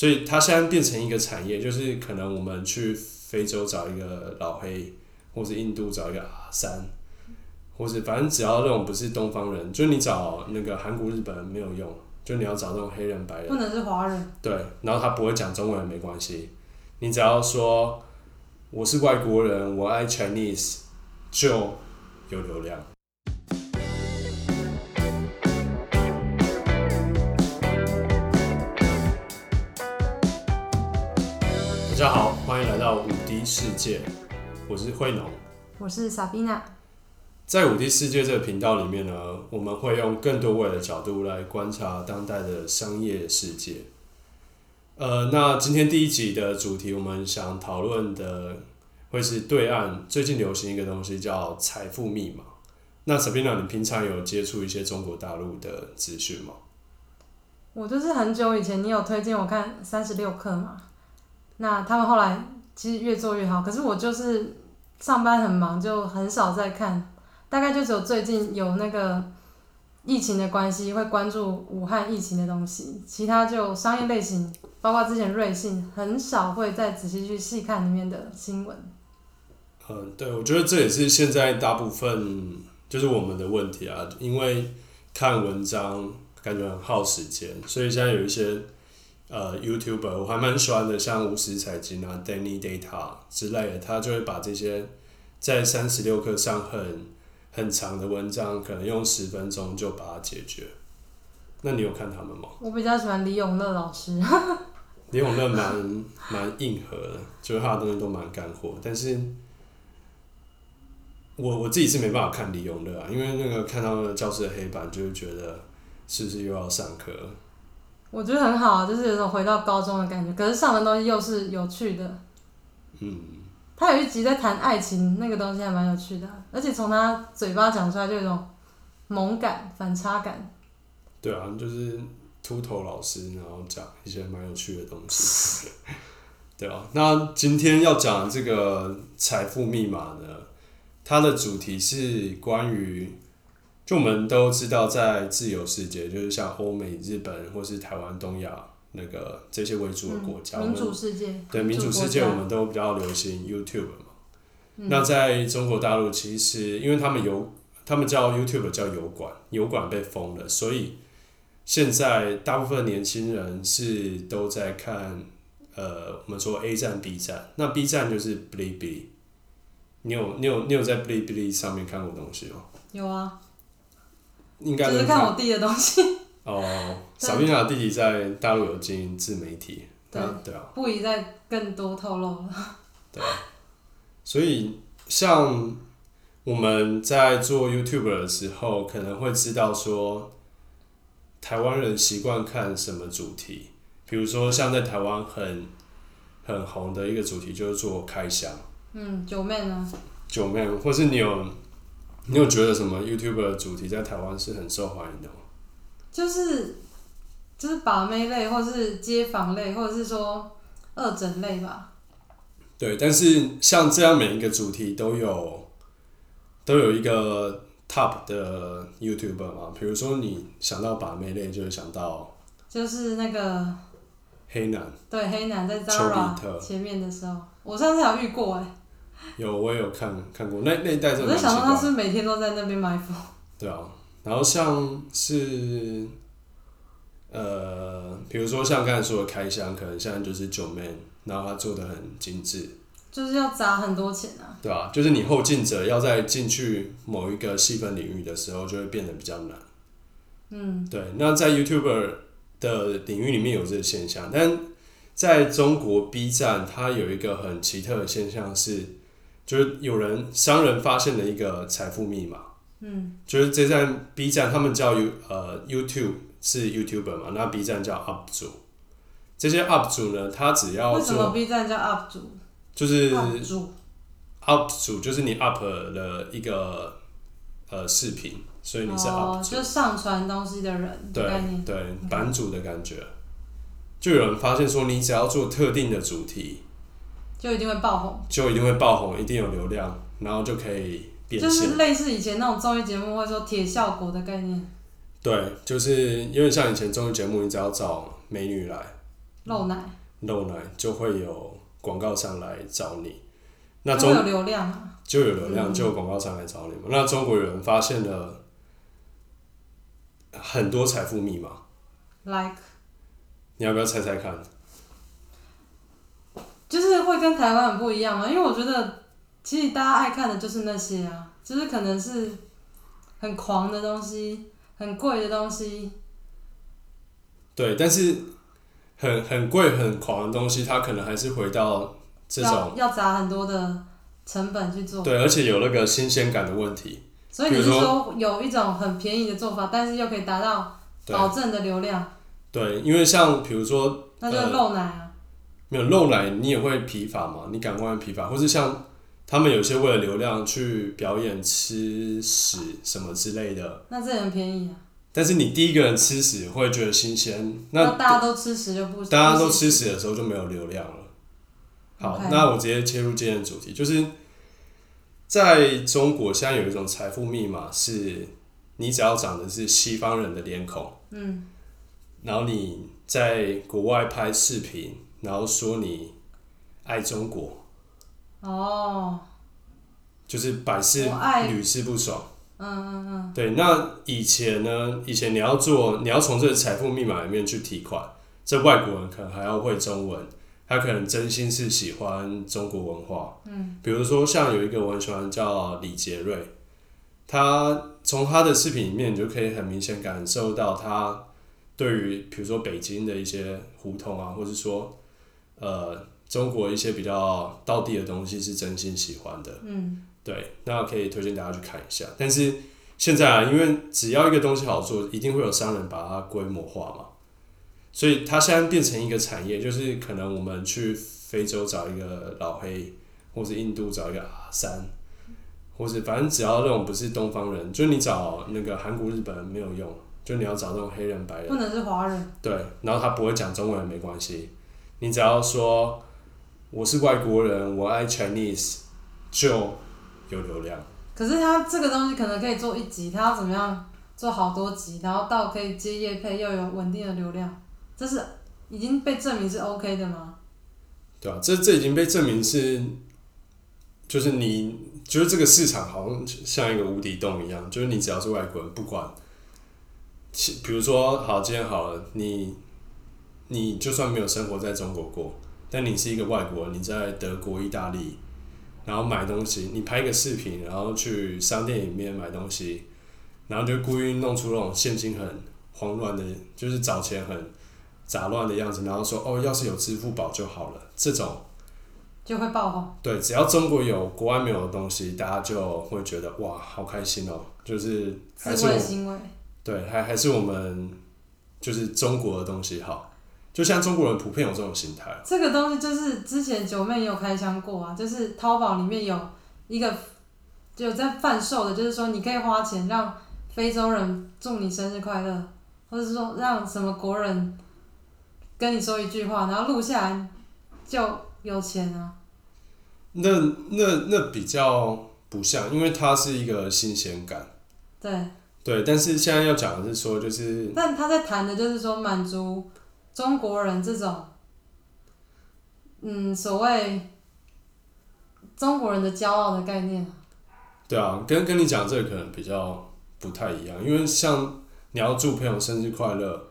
所以它现在变成一个产业，就是可能我们去非洲找一个老黑，或是印度找一个阿三，或是反正只要那种不是东方人，就你找那个韩国、日本人没有用，就你要找那种黑人、白人，不能是华人。对，然后他不会讲中文没关系，你只要说我是外国人，我爱 Chinese，就有流量。来到五 D 世界，我是慧农。我是 Sabina，在五 D 世界这个频道里面呢，我们会用更多位的角度来观察当代的商业世界。呃，那今天第一集的主题，我们想讨论的会是对岸最近流行一个东西叫财富密码。那 Sabina，你平常有接触一些中国大陆的资讯吗？我就是很久以前你有推荐我看三十六课嘛，那他们后来其实越做越好，可是我就是上班很忙，就很少在看，大概就只有最近有那个疫情的关系会关注武汉疫情的东西，其他就商业类型，包括之前瑞信，很少会再仔细去细看里面的新闻。嗯，对，我觉得这也是现在大部分就是我们的问题啊，因为看文章感觉很耗时间，所以现在有一些呃 YouTuber 我还蛮喜欢的，像无私财经啊、Danny Data 之类的，他就会把这些在三十六课上很很长的文章，可能用十分钟就把它解决。那你有看他们吗？我比较喜欢李永乐老师，李永乐蛮蛮硬核的，就是他的东西都蛮干货，但是我我自己是没办法看李永乐啊，因为那个看到那个教室的黑板，就会觉得是不是又要上课了？我觉得很好啊，就是有种回到高中的感觉，可是上的东西又是有趣的。嗯，他有一集在谈爱情，那个东西还蛮有趣的，而且从他嘴巴讲出来就有一种萌感、反差感。对啊，就是秃头老师，然后讲一些蛮有趣的东西。对啊，那今天要讲这个财富密码呢，它的主题是关于，就我们都知道，在自由世界，就是像欧美、日本或是台湾、东亚那个这些为主的国家，嗯、民主世界，对民主世界，我们都比较流行 YouTube 嘛。嗯那在中国大陆，其实因为他们有，他们叫 YouTube 叫油管，油管被封了，所以现在大部分年轻人是都在看，呃，我们说 A 站、B 站，那 B 站就是 Bilibili。你有你有你有在 Bilibili 上面看过东西吗？有啊，应该都就是看我弟的东西，哦。小冰啊弟弟在大陆有经营自媒体，对他对啊，不宜再更多透露了。对所以像我们在做 YouTube 的时候，可能会知道说，台湾人习惯看什么主题，比如说像在台湾很很红的一个主题就是做开箱嗯，九妹呢？九妹，或是你有你有觉得什么 YouTube 的主题在台湾是很受欢迎的吗？就是就是把妹类，或是街访类，或者是说二诊类吧。对，但是像这样每一个主题都有都有一个 top 的 YouTuber 嘛，比如说你想到把妹类，就会想到就是那个黑男，对黑男在丘比 Zara 特前面的时候，我上次有遇过哎、有我也有看看过那那一代真我在想说他是每天都在那边埋伏。对啊，然后像是呃，比如说像刚才说的开箱，可能现在就是九妹，然后他做的很精致，就是要砸很多钱啊。对啊、就是你后进者要在进去某一个细分领域的时候，就会变得比较难。嗯，对，那在 YouTuber 的领域里面有这个现象，但在中国 B 站，它有一个很奇特的现象是，就是有人商人发现了一个财富密码，嗯，就是这站 B 站他们叫 You 呃 YouTube 是 YouTuber 嘛，那 B 站叫 UP 主，这些 UP 主呢，他只要为什么做 B 站叫 UP 主就是 UP 主 UP 主，就是你 up 了一个呃视频，所以你是 UP 哦，主。就上传东西的人对。对，版主的感觉。就有人发现说，你只要做特定的主题，就一定会爆红，就一定会爆红，一定有流量，然后就可以变就是。类似以前那种综艺节目会说铁效果的概念。对，就是因为像以前综艺节目，你只要找美女来，露奶，露奶，就会有广告商来找你。那中就有流量啊。就有流量，嗯就有广告商来找你嘛。那中国人发现了很多财富密码，like 你要不要猜猜看？就是会跟台湾很不一样嘛，因为我觉得其实大家爱看的就是那些啊，就是可能是很狂的东西，很贵的东西，对，但是很很贵很狂的东西，它可能还是回到这种要要砸很多的成本去做。对，而且有那个新鲜感的问题。所以你是说说有一种很便宜的做法，但是又可以达到保证的流量，对，因为像比如说那就是漏奶啊。没有漏奶，你也会疲乏嘛，你感官会疲乏，或是像他们有些为了流量去表演吃屎什么之类的，那这也很便宜啊。但是你第一个人吃屎会觉得新鲜，那大家都吃屎就不，大家都吃屎的时候就没有流量了。好那我直接切入今天的主题，就是在中国现在有一种财富密码，是你只要长的是西方人的脸孔，嗯，然后你在国外拍视频，然后说你爱中国，哦，就是百试我爱屡试不爽。嗯嗯嗯，对，那以前呢？以前你要做，你要从这个财富密码里面去提款，这外国人可能还要会中文，他可能真心是喜欢中国文化。嗯，比如说像有一个我很喜欢叫李杰瑞，他从他的视频里面，你就可以很明显感受到他对于比如说北京的一些胡同啊，或者说呃中国一些比较道地的东西是真心喜欢的。嗯，对，那可以推荐大家去看一下。但是现在啊，因为只要一个东西好做，一定会有商人把它规模化嘛，所以它现在变成一个产业，就是可能我们去非洲找一个老黑，或是印度找一个阿三，或是反正只要那种不是东方人，就你找那个韩国、日本人没有用，就你要找那种黑人、白人不，能是华人。对，然后他不会讲中文也没关系，你只要说我是外国人，我爱 Chinese，就有流量。可是他这个东西可能可以做一集，他要怎么样做好多集，然后到可以接业配又有稳定的流量，这是已经被证明是 OK 的吗？对啊，这这已经被证明是，就是你就是这个市场好像像一个无底洞一样，就是你只要是外国人，不管，比如说好，今天好了，你你就算没有生活在中国过，但你是一个外国人，你在德国、意大利，然后买东西，你拍一个视频，然后去商店里面买东西，然后就故意弄出那种现金很慌乱的，就是找钱很杂乱的样子，然后说哦，要是有支付宝就好了。这种就会爆红。对，只要中国有国外没有的东西，大家就会觉得哇，好开心哦，就是还自是我行为，对，还还是我们就是中国的东西好，就像中国人普遍有这种心态。这个东西就是之前九妹也有开箱过啊，就是淘宝里面有一个就有在贩售的，就是说你可以花钱让非洲人祝你生日快乐，或者是说让什么国人跟你说一句话，然后录下来就有钱啊。那那那比较不像，因为它是一个新鲜感。对，对，但是现在要讲的是说，就是但他在谈的就是说满足中国人这种，嗯，所谓中国人的骄傲的概念啊。对啊，跟跟你讲这个可能比较不太一样，因为像你要祝朋友生日快乐，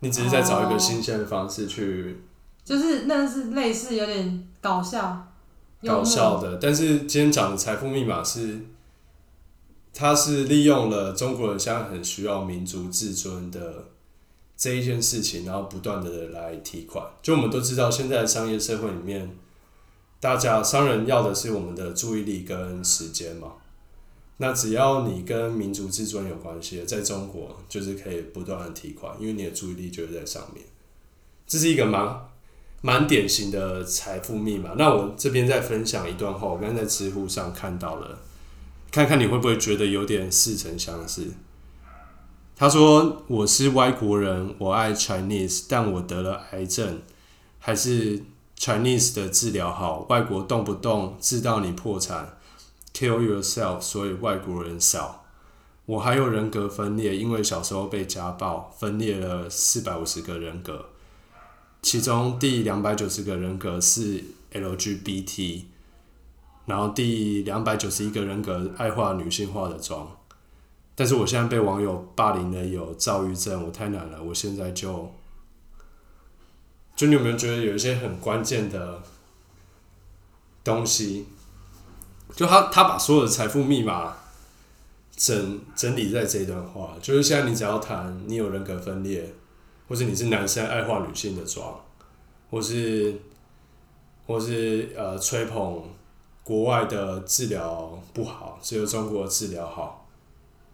你只是在找一个哦新鲜的方式去就是那是类似有点搞笑，搞笑的，但是今天讲的财富密码是，它是利用了中国人现在很需要民族自尊的这一件事情，然后不断的来提款。就我们都知道，现在商业社会里面，大家商人要的是我们的注意力跟时间嘛。那只要你跟民族自尊有关系，在中国就是可以不断的提款，因为你的注意力就是在上面。这是一个蛮蛮典型的财富密码。那我这边再分享一段话，我刚才在知乎上看到了，看看你会不会觉得有点似曾相识。他说：“我是外国人，我爱 Chinese，但我得了癌症，还是 Chinese 的治疗好。外国动不动治到你破产，kill yourself，所以外国人少。我还有人格分裂，因为小时候被家暴，分裂了四百五十个人格。”其中第两百九十个人格是 LGBT，然后第两百九十一个人格爱化女性化的妆。但是我现在被网友霸凌的有躁郁症，我太难了。我现在就，就你有没有觉得有一些很关键的东西？就他他把所有的财富密码整整理在这一段话，就是现在你只要谈你有人格分裂，或者你是男生爱化女性的妆，或是或是呃吹捧国外的治疗不好，只有中国的治疗好。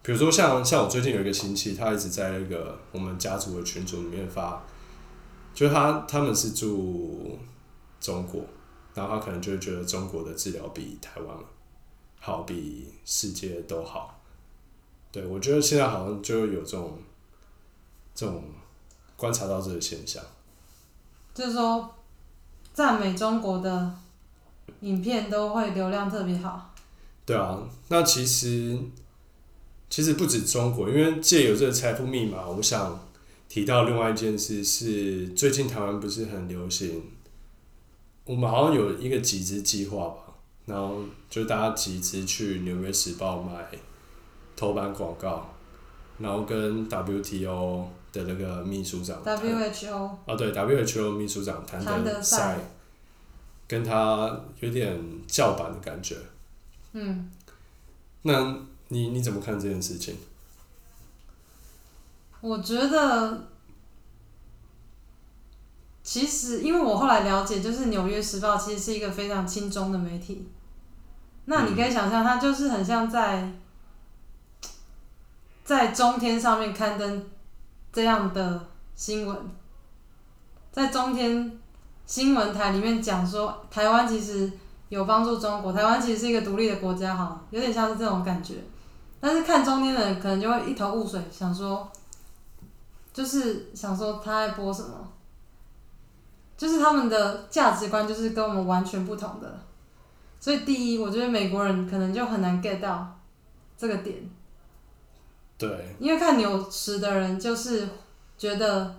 比如说像像我最近有一个亲戚，他一直在那个我们家族的群组里面发，就是他他们是住中国，然后他可能就会觉得中国的治疗比台湾好，比世界都好。对我觉得现在好像就有这种这种观察到这个现象，就是说赞美中国的影片都会流量特别好。对啊，那其实。其实不止中国，因为借有这个财富密码，我想提到另外一件事是，最近台湾不是很流行，我们好像有一个集资计划吧，然后就大家集资去《纽约时报》买头版广告，然后跟 WTO 的那个秘书长，WHO 啊对 WHO 秘书长谭德赛，跟他有点叫板的感觉，嗯，那。你你怎么看这件事情？我觉得，其实因为我后来了解，就是《纽约时报》其实是一个非常轻中的媒体。那你可以想象，它就是很像在在中天上面刊登这样的新闻，在中天新闻台里面讲说，台湾其实有帮助中国，台湾其实是一个独立的国家，哈，有点像是这种感觉。但是看中间的人可能就会一头雾水，想说，就是想说他在播什么，就是他们的价值观就是跟我们完全不同的，所以第一，我觉得美国人可能就很难 get 到这个点。对。因为看纽时的人就是觉得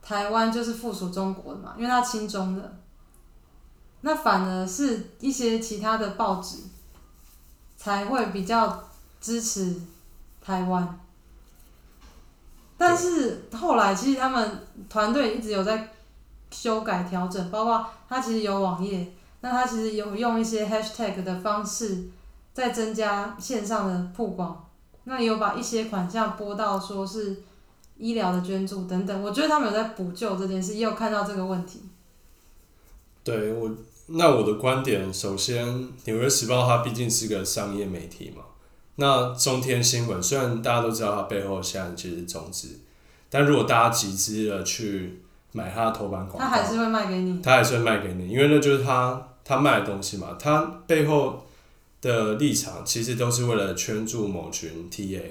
台湾就是附属中国的嘛，因为他亲中的，那反而是一些其他的报纸才会比较。支持台湾，但是后来其实他们团队一直有在修改调整，包括他其实有网页，那他其实有用一些 hashtag 的方式在增加线上的曝光，那也有把一些款项拨到说是医疗的捐助等等，我觉得他们有在补救这件事，也有看到这个问题。对我，那我的观点，首先《纽约时报》它毕竟是个商业媒体嘛。那中天新闻虽然大家都知道它背后现在其实是中资，但如果大家集资了去买它的头版广告，它还是会卖给你。它还是会卖给你，因为那就是它它卖的东西嘛。它背后的立场其实都是为了圈住某群 TA。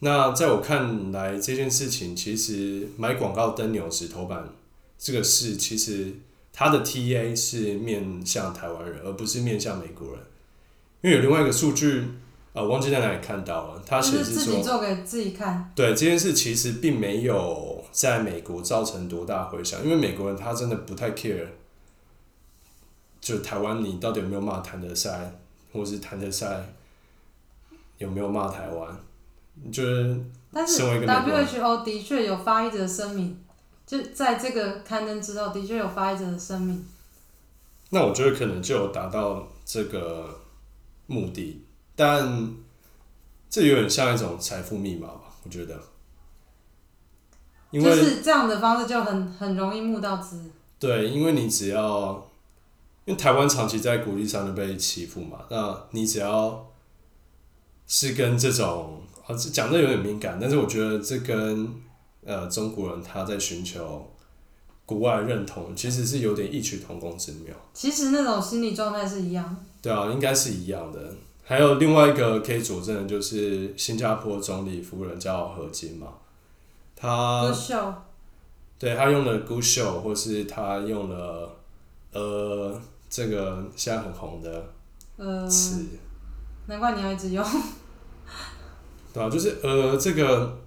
那在我看来，这件事情其实买广告登纽时头版这个事，其实它的 TA 是面向台湾人，而不是面向美国人。因为有另外一个数据。呃，忘记在哪里看到了，他写是说，自己做给自己看。对这件事，其实并没有在美国造成多大回响，因为美国人他真的不太 care，就台湾你到底有没有骂谭德赛，或是谭德赛有没有骂台湾，就是但是 WHO 的确有发一则声明，就在这个刊登之后，的确有发一则声明。那我觉得可能就有达到这个目的。但这有点像一种财富密码吧？我觉得，就是这样的方式就很很容易募到资。对，因为你只要，因为台湾长期在国际上就被欺负嘛，那你只要是跟这种啊，讲的有点敏感，但是我觉得这跟呃中国人他在寻求国外认同，其实是有点异曲同工之妙。其实那种心理状态是一样。对啊，应该是一样的。还有另外一个可以佐证的，就是新加坡总理夫人叫何金嘛，她对她用了 Good Show，或是她用了呃这个现在很红的呃词，难怪你要一直用，对啊？就是呃这个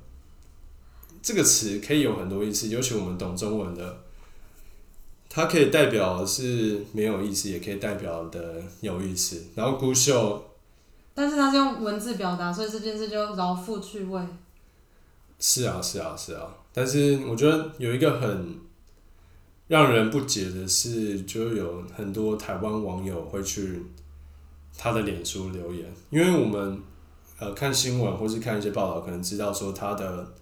这个词可以有很多意思，尤其我们懂中文的它可以代表是没有意思，也可以代表的有意思。然后孤秀，但是他是用文字表达，所以这件事就饶富趣味。是啊，是啊，是啊。但是我觉得有一个很让人不解的是，就有很多台湾网友会去他的脸书留言，因为我们呃看新闻或是看一些报道，可能知道说他的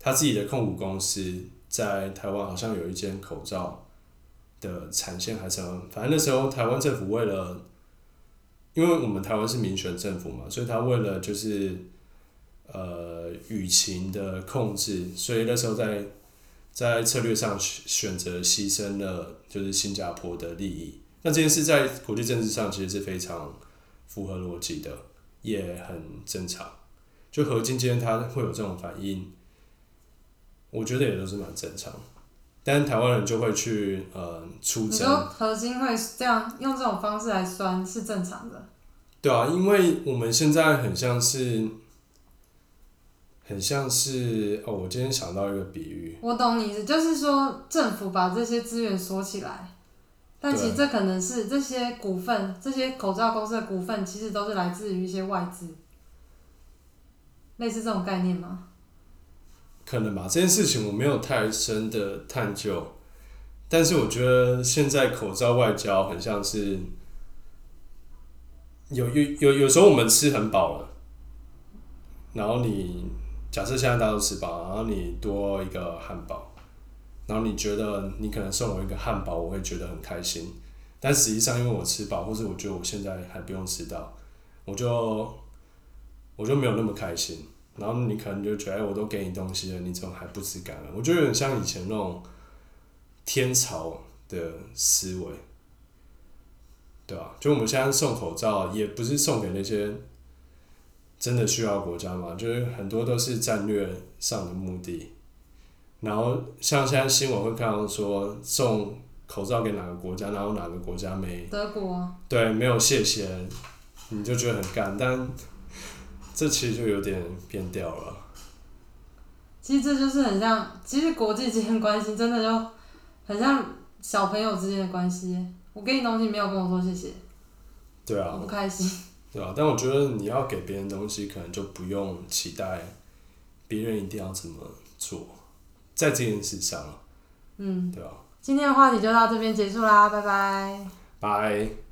他自己的控股公司在台湾好像有一间口罩的产线还是什么，反正那时候台湾政府为了，因为我们台湾是民选政府嘛，所以他为了就是呃舆情的控制，所以那时候在在策略上选择牺牲了就是新加坡的利益。那这件事在国际政治上其实是非常符合逻辑的，也很正常。就何今今天他会有这种反应，我觉得也都是蛮正常。但是台湾人就会去呃出征，核心会这样用这种方式来酸是正常的，对啊，因为我们现在很像是，很像是哦，我今天想到一个比喻，我懂你意思，就是说政府把这些资源锁起来，但其实这可能是这些股份，这些口罩公司的股份，其实都是来自于一些外资，类似这种概念吗？可能吧，这件事情我没有太深的探究，但是我觉得现在口罩外交很像是有有有有时候我们吃很饱了，然后你假设现在大家都吃饱，然后你多一个汉堡，然后你觉得你可能送我一个汉堡，我会觉得很开心，但实际上因为我吃饱，或是我觉得我现在还不用吃到，我就我就没有那么开心。然后你可能就觉得，哎，我都给你东西了，你怎么还不知感恩？我觉得有点像以前那种天朝的思维，对吧、就我们现在送口罩，也不是送给那些真的需要国家嘛，就是很多都是战略上的目的。然后像现在新闻会看到说送口罩给哪个国家，然后哪个国家没德国，对，没有谢谢，你就觉得很干，但这其实就有点变调了。其实这就是很像，其实国际之间的关系真的就很像小朋友之间的关系。我给你东西，没有跟我说谢谢，我对啊不，开心。对啊，但我觉得你要给别人东西，可能就不用期待别人一定要怎么做，在这件事上，嗯，对吧、今天的话题就到这边结束啦，拜拜。拜。